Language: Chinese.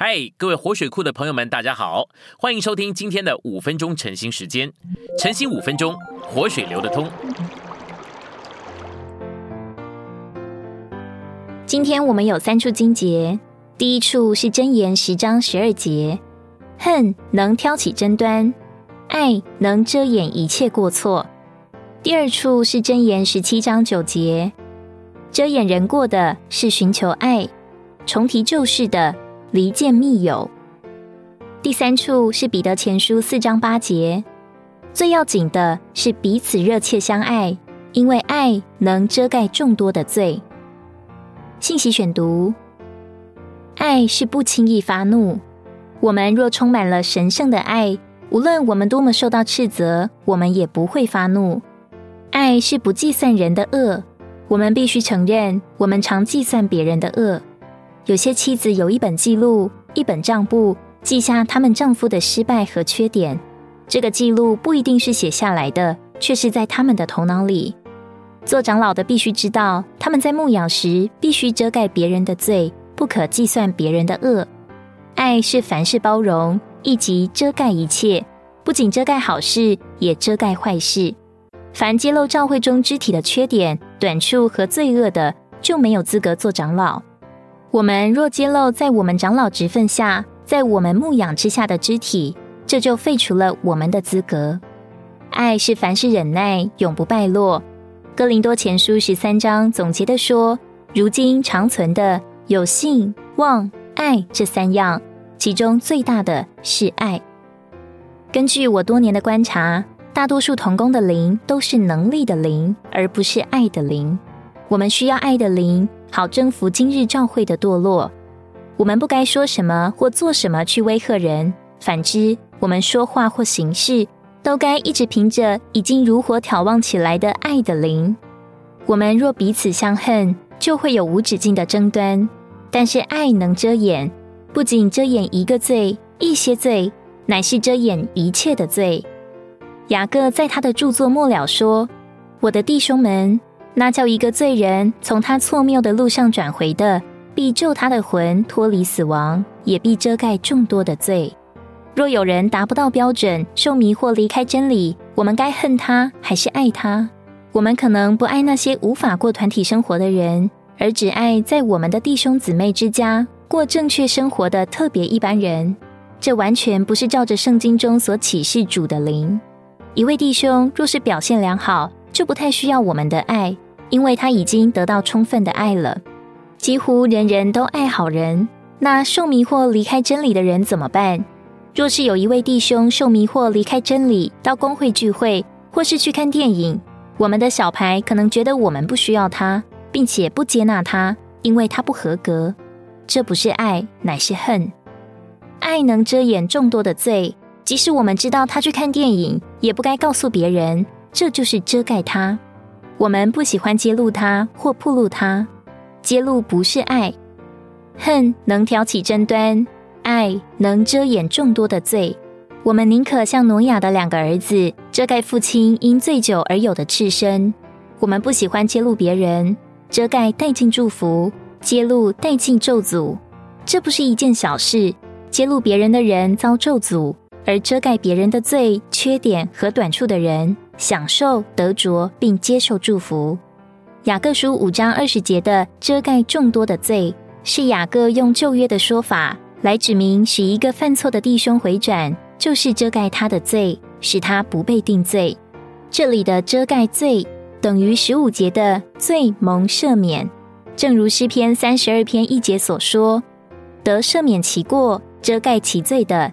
嗨，各位活水库的朋友们，大家好，欢迎收听今天的五分钟晨兴时间。晨兴五分钟，活水流得通。今天我们有三处经节，第一处是真言十章十二节，恨能挑起争端，爱能遮掩一切过错。第二处是真言十七章九节，遮掩人过的是寻求爱，重提旧事的。离间密友。第三处是彼得前书四章八节，最要紧的是彼此热切相爱，因为爱能遮盖众多的罪。信息选读：爱是不轻易发怒。我们若充满了神圣的爱，无论我们多么受到斥责，我们也不会发怒。爱是不计算人的恶。我们必须承认，我们常计算别人的恶。有些妻子有一本记录，一本账簿，记下他们丈夫的失败和缺点。这个记录不一定是写下来的，却是在他们的头脑里。做长老的必须知道，他们在牧养时必须遮盖别人的罪，不可计算别人的恶。爱是凡事包容，以及遮盖一切，不仅遮盖好事，也遮盖坏事。凡揭露教会中肢体的缺点、短处和罪恶的，就没有资格做长老。我们若揭露在我们长老职分下，在我们牧养之下的肢体，这就废除了我们的资格。爱是凡事忍耐，永不败落。哥林多前书十三章总结的说：如今长存的有信、望、爱这三样，其中最大的是爱。根据我多年的观察，大多数童工的灵都是能力的灵，而不是爱的灵。我们需要爱的灵。好征服今日教会的堕落，我们不该说什么或做什么去威吓人。反之，我们说话或行事，都该一直凭着已经如火眺望起来的爱的灵。我们若彼此相恨，就会有无止境的争端。但是爱能遮掩，不仅遮掩一个罪、一些罪，乃是遮掩一切的罪。雅各在他的著作末了说：“我的弟兄们。”那叫一个罪人从他错谬的路上转回的，必救他的魂脱离死亡，也必遮盖众多的罪。若有人达不到标准，受迷惑离开真理，我们该恨他还是爱他？我们可能不爱那些无法过团体生活的人，而只爱在我们的弟兄姊妹之家过正确生活的特别一般人。这完全不是照着圣经中所启示主的灵。一位弟兄若是表现良好，就不太需要我们的爱。因为他已经得到充分的爱了，几乎人人都爱好人。那受迷惑离开真理的人怎么办？若是有一位弟兄受迷惑离开真理，到公会聚会或是去看电影，我们的小牌可能觉得我们不需要他，并且不接纳他，因为他不合格。这不是爱，乃是恨。爱能遮掩众多的罪，即使我们知道他去看电影，也不该告诉别人，这就是遮盖他。我们不喜欢揭露他或暴露他，揭露不是爱，恨能挑起争端，爱能遮掩众多的罪。我们宁可像挪亚的两个儿子，遮盖父亲因醉酒而有的赤身。我们不喜欢揭露别人，遮盖带进祝福，揭露带进咒诅。这不是一件小事，揭露别人的人遭咒诅，而遮盖别人的罪、缺点和短处的人。享受得着并接受祝福。雅各书五章二十节的遮盖众多的罪，是雅各用旧约的说法来指明，使一个犯错的弟兄回转，就是遮盖他的罪，使他不被定罪。这里的遮盖罪，等于十五节的罪蒙赦免。正如诗篇三十二篇一节所说：“得赦免其过，遮盖其罪的，